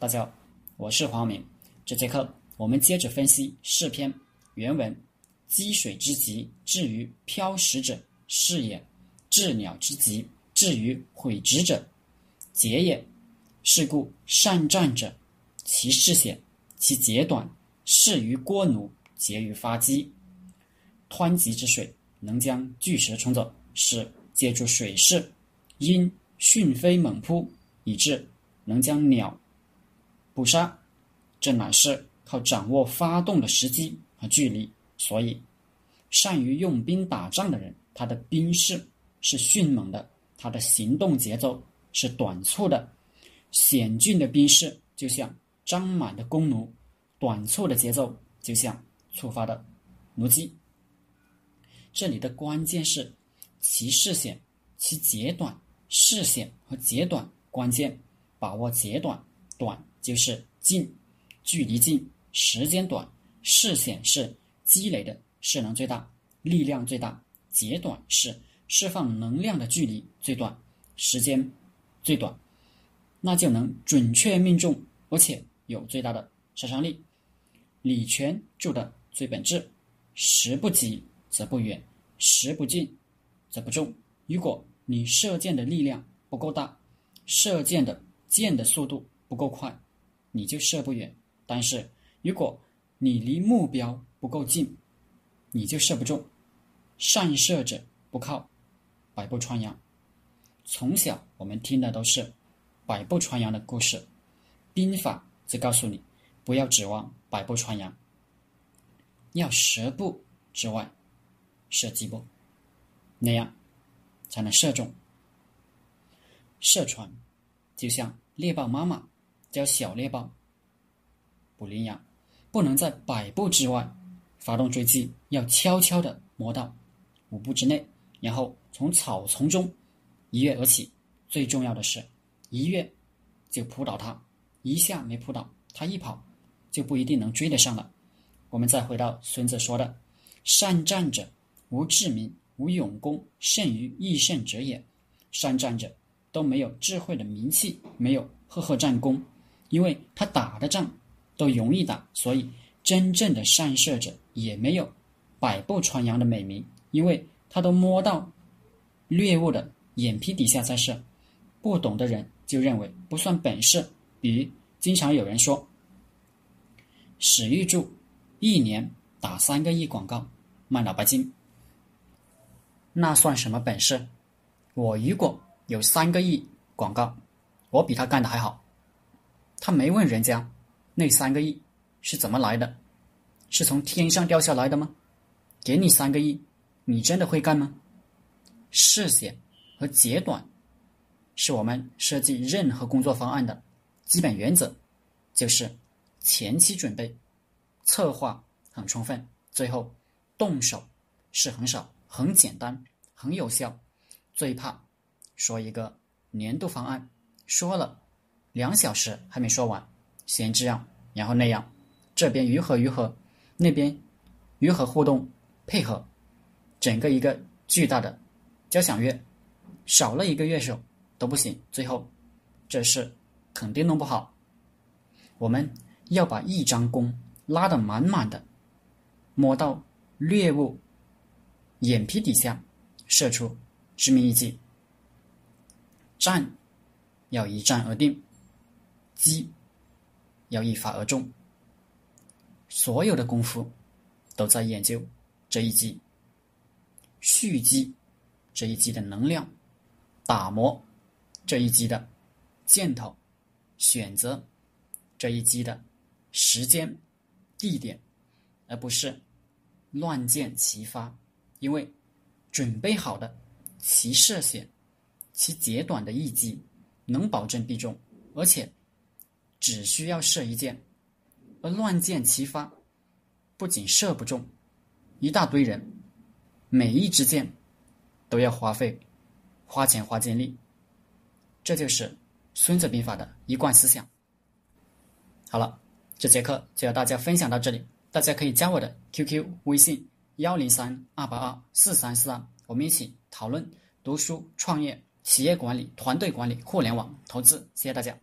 大家好，我是黄明。这节课我们接着分析诗篇原文：“积水之急，至于漂石者，是也；治鸟之急，至于毁植者，节也。是故善战者，其势险，其节短；适于锅炉，节于发机。湍急之水，能将巨石冲走，是借助水势，因迅飞猛扑，以致能将鸟。”捕杀，这乃是靠掌握发动的时机和距离。所以，善于用兵打仗的人，他的兵势是迅猛的，他的行动节奏是短促的。险峻的兵势就像张满的弓弩，短促的节奏就像触发的弩机。这里的关键是其视线、其节短、视线和节短关键，把握节短短。就是近，距离近，时间短，视线是积累的势能最大，力量最大；节短是释放能量的距离最短，时间最短，那就能准确命中，而且有最大的杀伤力。李全注的最本质：时不急则不远，时不近则不重。如果你射箭的力量不够大，射箭的箭的速度不够快。你就射不远，但是如果你离目标不够近，你就射不中。善射者不靠百步穿杨。从小我们听的都是百步穿杨的故事，兵法则告诉你不要指望百步穿杨，要十步之外射击步，那样才能射中。射穿就像猎豹妈妈。教小猎豹捕羚羊，不能在百步之外发动追击，要悄悄地摸到五步之内，然后从草丛中一跃而起。最重要的是，一跃就扑倒它，一下没扑倒，它一跑就不一定能追得上了。我们再回到孙子说的：“善战者，无智明，无勇功，胜于易胜者也。”善战者都没有智慧的名气，没有赫赫战功。因为他打的仗都容易打，所以真正的善射者也没有百步穿杨的美名，因为他都摸到猎物的眼皮底下在射。不懂的人就认为不算本事。比如，经常有人说，史玉柱一年打三个亿广告卖脑白金，那算什么本事？我如果有三个亿广告，我比他干的还好。他没问人家，那三个亿是怎么来的？是从天上掉下来的吗？给你三个亿，你真的会干吗？视线和截短，是我们设计任何工作方案的基本原则，就是前期准备、策划很充分，最后动手是很少、很简单、很有效。最怕说一个年度方案，说了。两小时还没说完，先这样，然后那样，这边如何如何，那边如何互动配合，整个一个巨大的交响乐，少了一个乐手都不行。最后，这事肯定弄不好。我们要把一张弓拉得满满的，摸到猎物眼皮底下，射出致命一击。战要一战而定。击要一发而中，所有的功夫都在研究这一击、蓄积这一击的能量，打磨这一击的箭头，选择这一击的时间、地点，而不是乱箭齐发。因为准备好的其射线、其截短的一击能保证必中，而且。只需要射一箭，而乱箭齐发，不仅射不中，一大堆人，每一支箭都要花费花钱花精力，这就是《孙子兵法》的一贯思想。好了，这节课就要大家分享到这里，大家可以加我的 QQ 微信幺零三二八二四三四二，我们一起讨论读书、创业、企业管理、团队管理、互联网投资。谢谢大家。